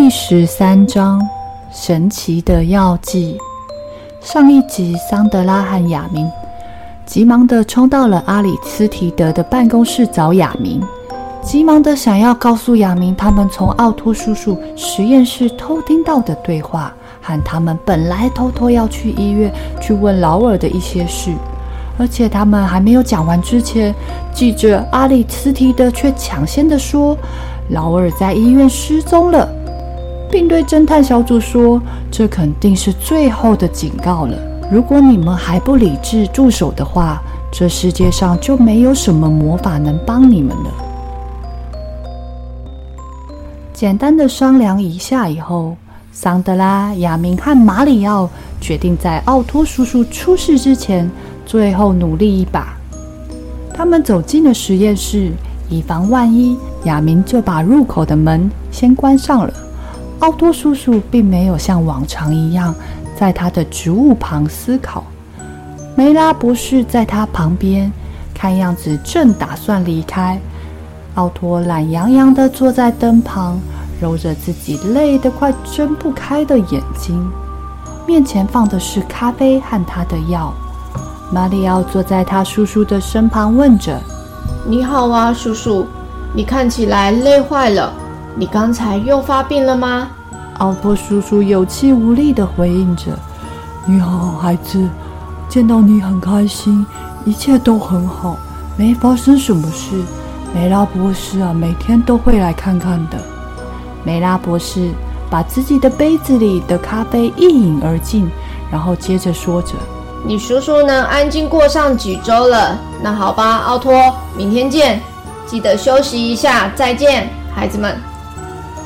第十三章：神奇的药剂。上一集，桑德拉和亚明急忙地冲到了阿里斯提德的办公室找亚明。急忙的想要告诉亚明，他们从奥托叔叔实验室偷听到的对话，和他们本来偷偷要去医院去问劳尔的一些事。而且他们还没有讲完之前，记者阿里斯提德却抢先的说，劳尔在医院失踪了，并对侦探小组说，这肯定是最后的警告了。如果你们还不理智住手的话，这世界上就没有什么魔法能帮你们了。简单的商量一下以后，桑德拉、亚明和马里奥决定在奥托叔叔出事之前，最后努力一把。他们走进了实验室，以防万一，亚明就把入口的门先关上了。奥托叔叔并没有像往常一样在他的植物旁思考。梅拉博士在他旁边，看样子正打算离开。奥托懒洋洋地坐在灯旁，揉着自己累得快睁不开的眼睛。面前放的是咖啡和他的药。马里奥坐在他叔叔的身旁，问着：“你好啊，叔叔，你看起来累坏了。你刚才又发病了吗？”奥托叔叔有气无力地回应着：“你好，孩子，见到你很开心，一切都很好，没发生什么事。”梅拉博士啊，每天都会来看看的。梅拉博士把自己的杯子里的咖啡一饮而尽，然后接着说着：“你叔叔呢安静过上几周了？那好吧，奥托，明天见，记得休息一下。再见，孩子们。”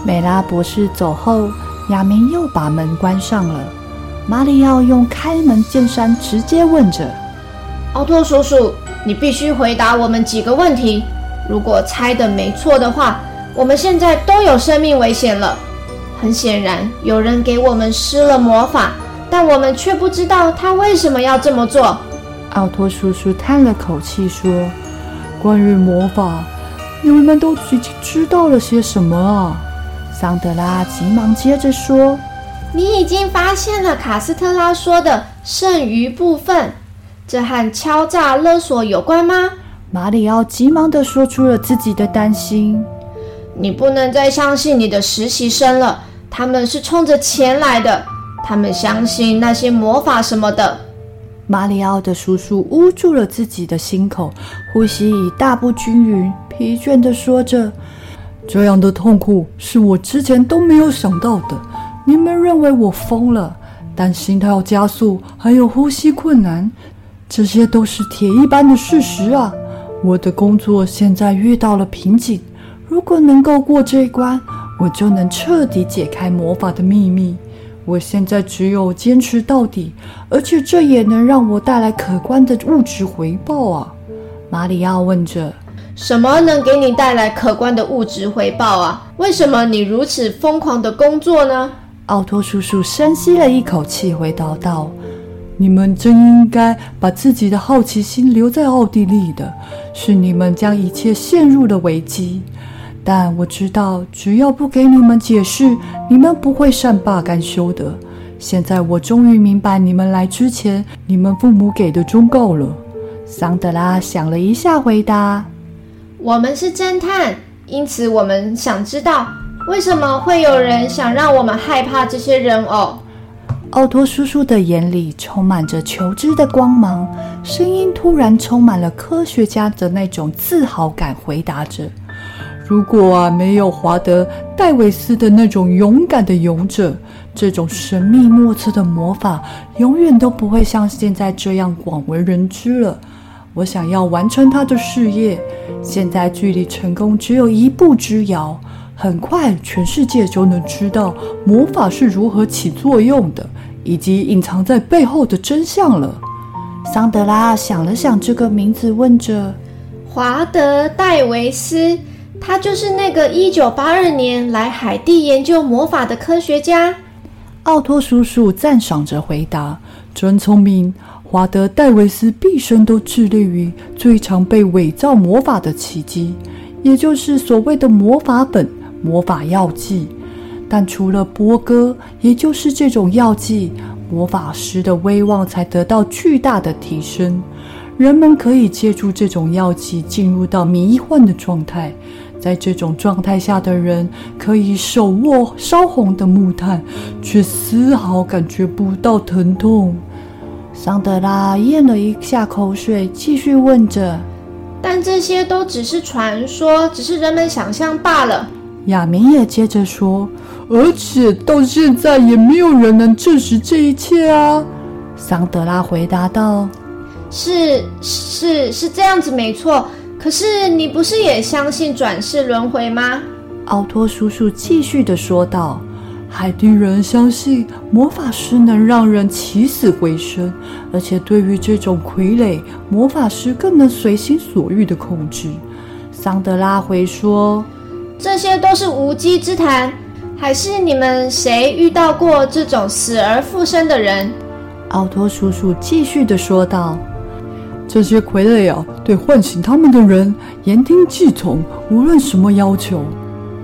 梅拉博士走后，亚明又把门关上了。马里奥用开门见山直接问着：“奥托叔叔，你必须回答我们几个问题。”如果猜的没错的话，我们现在都有生命危险了。很显然，有人给我们施了魔法，但我们却不知道他为什么要这么做。奥托叔叔叹了口气说：“关于魔法，你们都已经知道了些什么啊？”桑德拉急忙接着说：“你已经发现了卡斯特拉说的剩余部分，这和敲诈勒索有关吗？”马里奥急忙地说出了自己的担心：“你不能再相信你的实习生了，他们是冲着钱来的，他们相信那些魔法什么的。”马里奥的叔叔捂住了自己的心口，呼吸已大不均匀，疲倦地说着：“这样的痛苦是我之前都没有想到的。你们认为我疯了，但心跳加速，还有呼吸困难，这些都是铁一般的事实啊。”我的工作现在遇到了瓶颈，如果能够过这一关，我就能彻底解开魔法的秘密。我现在只有坚持到底，而且这也能让我带来可观的物质回报啊！马里奥问着：“什么能给你带来可观的物质回报啊？为什么你如此疯狂的工作呢？”奥托叔叔深吸了一口气，回答道。你们真应该把自己的好奇心留在奥地利的，是你们将一切陷入了危机。但我知道，只要不给你们解释，你们不会善罢甘休的。现在我终于明白你们来之前，你们父母给的忠告了。桑德拉想了一下，回答：“我们是侦探，因此我们想知道，为什么会有人想让我们害怕这些人偶。”奥托叔叔的眼里充满着求知的光芒，声音突然充满了科学家的那种自豪感，回答着：“如果啊，没有华德·戴维斯的那种勇敢的勇者，这种神秘莫测的魔法永远都不会像现在这样广为人知了。我想要完成他的事业，现在距离成功只有一步之遥。很快，全世界就能知道魔法是如何起作用的，以及隐藏在背后的真相了。桑德拉想了想这个名字，问着：“华德·戴维斯，他就是那个一九八二年来海地研究魔法的科学家？”奥托叔叔赞赏着回答：“真聪明。”华德·戴维斯毕生都致力于最常被伪造魔法的奇迹，也就是所谓的魔法本、魔法药剂。但除了波哥，也就是这种药剂，魔法师的威望才得到巨大的提升。人们可以借助这种药剂进入到迷幻的状态，在这种状态下的人可以手握烧红的木炭，却丝毫感觉不到疼痛。桑德拉咽了一下口水，继续问着：“但这些都只是传说，只是人们想象罢了。”亚明也接着说：“而且到现在也没有人能证实这一切啊。”桑德拉回答道：“是是是这样子，没错。可是你不是也相信转世轮回吗？”奥托叔叔继续的说道。海地人相信魔法师能让人起死回生，而且对于这种傀儡，魔法师更能随心所欲的控制。桑德拉回说：“这些都是无稽之谈，还是你们谁遇到过这种死而复生的人？”奥托叔叔继续的说道：“这些傀儡啊，对唤醒他们的人言听计从，无论什么要求。”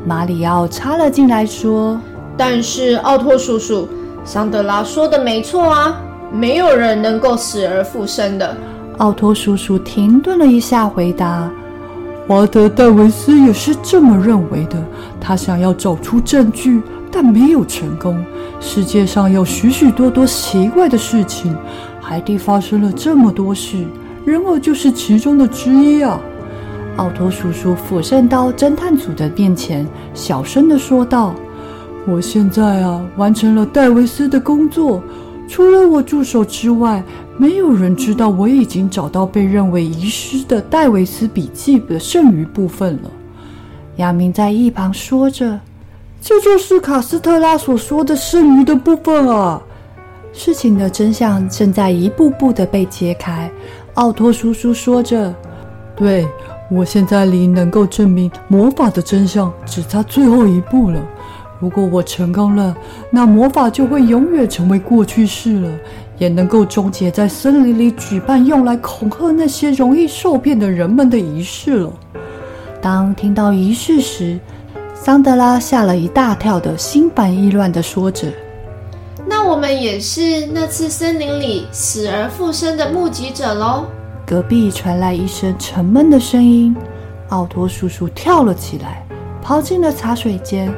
马里奥插了进来说。但是奥托叔叔，桑德拉说的没错啊，没有人能够死而复生的。奥托叔叔停顿了一下，回答：“华德·戴维斯也是这么认为的。他想要找出证据，但没有成功。世界上有许许多多奇怪的事情，海地发生了这么多事，人偶就是其中的之一啊。”奥托叔叔俯身到侦探组的面前，小声的说道。我现在啊，完成了戴维斯的工作。除了我助手之外，没有人知道我已经找到被认为遗失的戴维斯笔记的剩余部分了。亚明在一旁说着：“这就是卡斯特拉所说的剩余的部分啊！”事情的真相正在一步步的被揭开。奥托叔叔说着：“对，我现在离能够证明魔法的真相只差最后一步了。”如果我成功了，那魔法就会永远成为过去式了，也能够终结在森林里举办用来恐吓那些容易受骗的人们的仪式了。当听到仪式时，桑德拉吓了一大跳的，心烦意乱的说着：“那我们也是那次森林里死而复生的目击者喽？”隔壁传来一声沉闷的声音，奥托叔叔跳了起来，跑进了茶水间。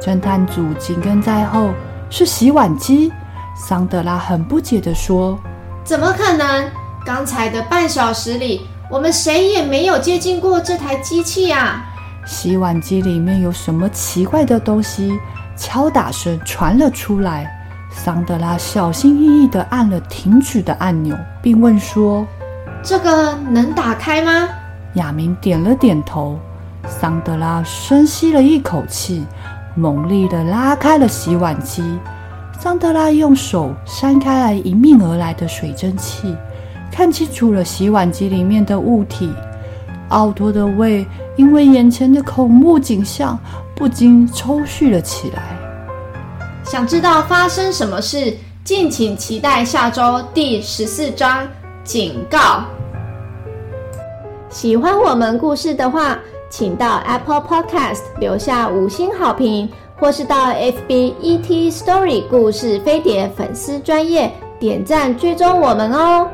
侦探组紧跟在后，是洗碗机。桑德拉很不解地说：“怎么可能？刚才的半小时里，我们谁也没有接近过这台机器呀！”洗碗机里面有什么奇怪的东西？敲打声传了出来。桑德拉小心翼翼地按了停止的按钮，并问说：“这个能打开吗？”亚明点了点头。桑德拉深吸了一口气。猛力地拉开了洗碗机，桑德拉用手扇开来迎面而来的水蒸气，看清楚了洗碗机里面的物体。奥托的胃因为眼前的恐怖景象不禁抽搐了起来。想知道发生什么事？敬请期待下周第十四章警告。喜欢我们故事的话，请到 Apple Podcast 留下五星好评，或是到 FB ET Story 故事飞碟粉丝专业点赞追踪我们哦。